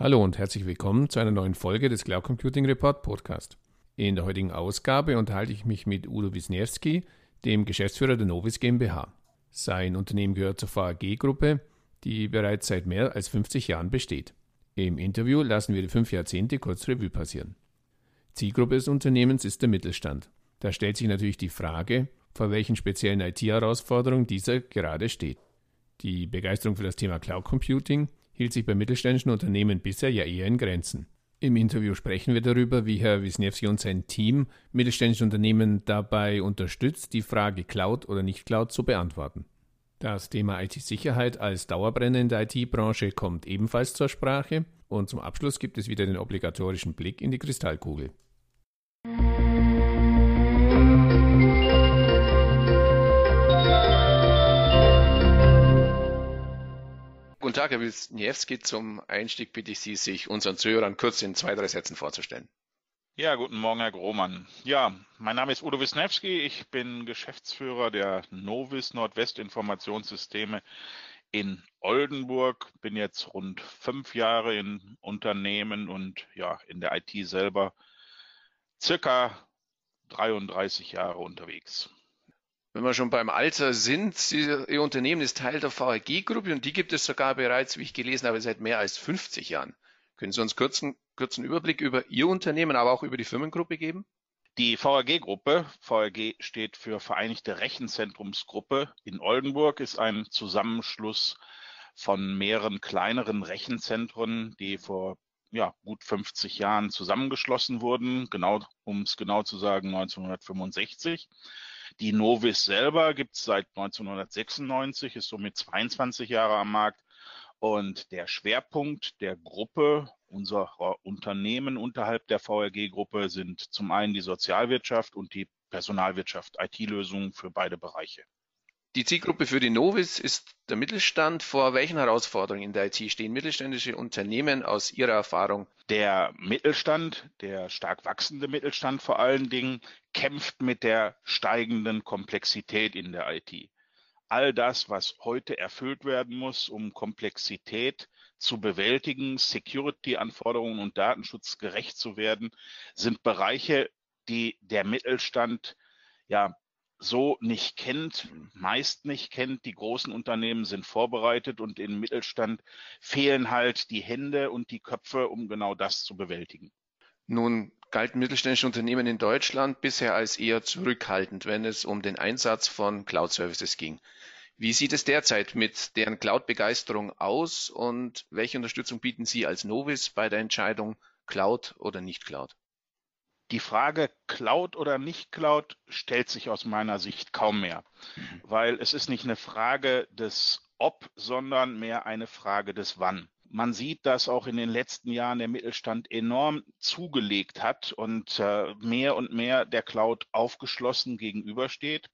Hallo und herzlich willkommen zu einer neuen Folge des Cloud Computing Report Podcast. In der heutigen Ausgabe unterhalte ich mich mit Udo Wisniewski, dem Geschäftsführer der Novis GmbH. Sein Unternehmen gehört zur VAG-Gruppe, die bereits seit mehr als 50 Jahren besteht. Im Interview lassen wir die fünf Jahrzehnte kurz Revue passieren. Zielgruppe des Unternehmens ist der Mittelstand. Da stellt sich natürlich die Frage, vor welchen speziellen IT-Herausforderungen dieser gerade steht. Die Begeisterung für das Thema Cloud Computing hielt sich bei mittelständischen Unternehmen bisher ja eher in Grenzen. Im Interview sprechen wir darüber, wie Herr Wisniewski und sein Team mittelständische Unternehmen dabei unterstützt, die Frage Cloud oder nicht Cloud zu beantworten. Das Thema IT-Sicherheit als Dauerbrenner in der IT-Branche kommt ebenfalls zur Sprache und zum Abschluss gibt es wieder den obligatorischen Blick in die Kristallkugel. Guten Tag, Herr Wisniewski. Zum Einstieg bitte ich Sie, sich unseren Zuhörern kurz in zwei, drei Sätzen vorzustellen. Ja, guten Morgen, Herr Grohmann. Ja, mein Name ist Udo Wisniewski. Ich bin Geschäftsführer der Novis Nordwest Informationssysteme in Oldenburg. Bin jetzt rund fünf Jahre im Unternehmen und ja, in der IT selber circa 33 Jahre unterwegs. Wenn wir schon beim Alter sind, Ihr Unternehmen ist Teil der VAG-Gruppe und die gibt es sogar bereits, wie ich gelesen habe, seit mehr als 50 Jahren. Können Sie uns kurzen, kurzen Überblick über Ihr Unternehmen, aber auch über die Firmengruppe geben? Die VAG-Gruppe, VAG steht für Vereinigte Rechenzentrumsgruppe in Oldenburg, ist ein Zusammenschluss von mehreren kleineren Rechenzentren, die vor ja, gut 50 Jahren zusammengeschlossen wurden, genau, um es genau zu sagen, 1965. Die Novis selber gibt es seit 1996, ist somit 22 Jahre am Markt. Und der Schwerpunkt der Gruppe, unserer Unternehmen unterhalb der VRG-Gruppe sind zum einen die Sozialwirtschaft und die Personalwirtschaft, IT-Lösungen für beide Bereiche. Die Zielgruppe für die Novis ist der Mittelstand. Vor welchen Herausforderungen in der IT stehen mittelständische Unternehmen aus Ihrer Erfahrung? Der Mittelstand, der stark wachsende Mittelstand vor allen Dingen, kämpft mit der steigenden Komplexität in der IT. All das, was heute erfüllt werden muss, um Komplexität zu bewältigen, Security-Anforderungen und Datenschutz gerecht zu werden, sind Bereiche, die der Mittelstand ja so nicht kennt, meist nicht kennt. Die großen Unternehmen sind vorbereitet und im Mittelstand fehlen halt die Hände und die Köpfe, um genau das zu bewältigen. Nun galten mittelständische Unternehmen in Deutschland bisher als eher zurückhaltend, wenn es um den Einsatz von Cloud-Services ging. Wie sieht es derzeit mit deren Cloud-Begeisterung aus und welche Unterstützung bieten Sie als Novis bei der Entscheidung Cloud oder nicht Cloud? Die Frage Cloud oder nicht Cloud stellt sich aus meiner Sicht kaum mehr, mhm. weil es ist nicht eine Frage des Ob, sondern mehr eine Frage des Wann. Man sieht, dass auch in den letzten Jahren der Mittelstand enorm zugelegt hat und äh, mehr und mehr der Cloud aufgeschlossen gegenübersteht.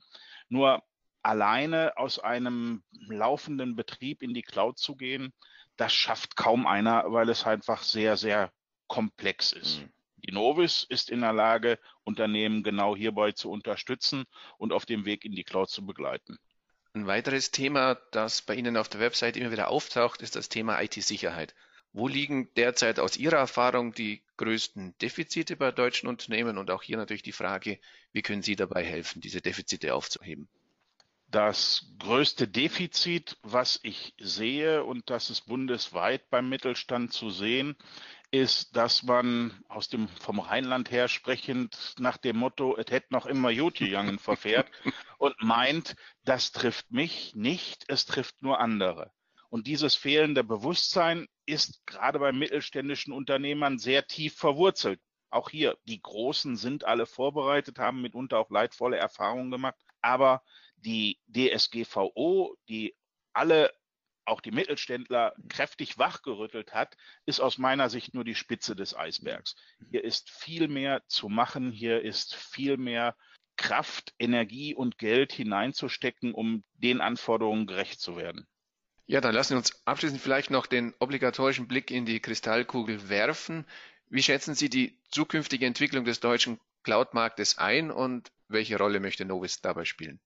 Nur alleine aus einem laufenden Betrieb in die Cloud zu gehen, das schafft kaum einer, weil es einfach sehr, sehr komplex ist. Mhm. Die Novis ist in der Lage, Unternehmen genau hierbei zu unterstützen und auf dem Weg in die Cloud zu begleiten. Ein weiteres Thema, das bei Ihnen auf der Website immer wieder auftaucht, ist das Thema IT-Sicherheit. Wo liegen derzeit aus Ihrer Erfahrung die größten Defizite bei deutschen Unternehmen? Und auch hier natürlich die Frage, wie können Sie dabei helfen, diese Defizite aufzuheben? Das größte Defizit, was ich sehe, und das ist bundesweit beim Mittelstand zu sehen, ist, dass man aus dem vom Rheinland her sprechend nach dem Motto, es hätte noch immer gut gegangen verfährt und meint, das trifft mich nicht, es trifft nur andere. Und dieses fehlende Bewusstsein ist gerade bei mittelständischen Unternehmern sehr tief verwurzelt. Auch hier, die Großen sind alle vorbereitet, haben mitunter auch leidvolle Erfahrungen gemacht, aber die DSGVO, die alle auch die Mittelständler kräftig wachgerüttelt hat, ist aus meiner Sicht nur die Spitze des Eisbergs. Hier ist viel mehr zu machen, hier ist viel mehr Kraft, Energie und Geld hineinzustecken, um den Anforderungen gerecht zu werden. Ja, dann lassen wir uns abschließend vielleicht noch den obligatorischen Blick in die Kristallkugel werfen. Wie schätzen Sie die zukünftige Entwicklung des deutschen Cloud-Marktes ein und welche Rolle möchte Novis dabei spielen?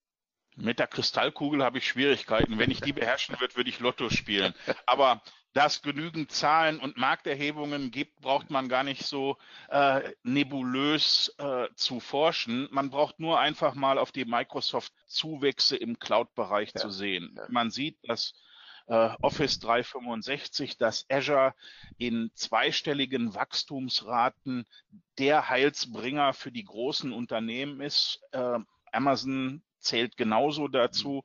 Mit der Kristallkugel habe ich Schwierigkeiten. Wenn ich die beherrschen würde, würde ich Lotto spielen. Aber dass genügend Zahlen und Markterhebungen gibt, braucht man gar nicht so äh, nebulös äh, zu forschen. Man braucht nur einfach mal auf die Microsoft-Zuwächse im Cloud-Bereich ja. zu sehen. Man sieht, dass äh, Office 365, dass Azure in zweistelligen Wachstumsraten der Heilsbringer für die großen Unternehmen ist. Äh, Amazon zählt genauso dazu,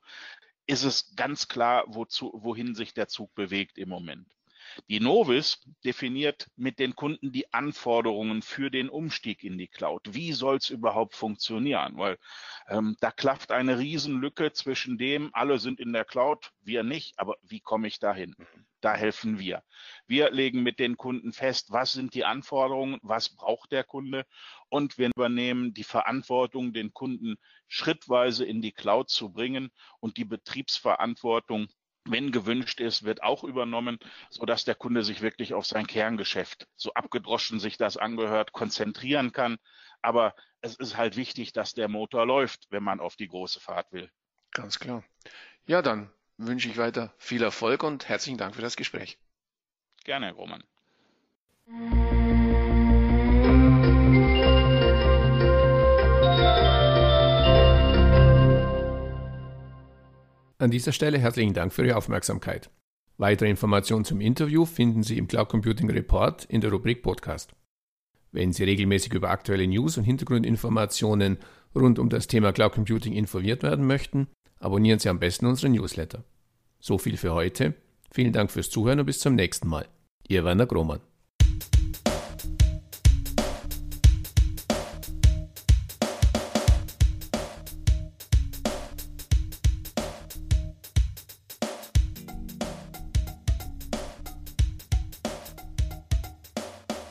ist es ganz klar, wozu, wohin sich der Zug bewegt im Moment. Die Novis definiert mit den Kunden die Anforderungen für den Umstieg in die Cloud. Wie soll es überhaupt funktionieren? Weil ähm, da klafft eine Riesenlücke zwischen dem, alle sind in der Cloud, wir nicht, aber wie komme ich dahin? Da helfen wir. Wir legen mit den Kunden fest, was sind die Anforderungen, was braucht der Kunde und wir übernehmen die Verantwortung, den Kunden schrittweise in die Cloud zu bringen und die Betriebsverantwortung wenn gewünscht ist, wird auch übernommen, so dass der Kunde sich wirklich auf sein Kerngeschäft, so abgedroschen sich das angehört, konzentrieren kann. Aber es ist halt wichtig, dass der Motor läuft, wenn man auf die große Fahrt will. Ganz klar. Ja, dann wünsche ich weiter viel Erfolg und herzlichen Dank für das Gespräch. Gerne, Herr Roman. An dieser Stelle herzlichen Dank für Ihre Aufmerksamkeit. Weitere Informationen zum Interview finden Sie im Cloud Computing Report in der Rubrik Podcast. Wenn Sie regelmäßig über aktuelle News und Hintergrundinformationen rund um das Thema Cloud Computing informiert werden möchten, abonnieren Sie am besten unseren Newsletter. So viel für heute. Vielen Dank fürs Zuhören und bis zum nächsten Mal. Ihr Werner Grohmann.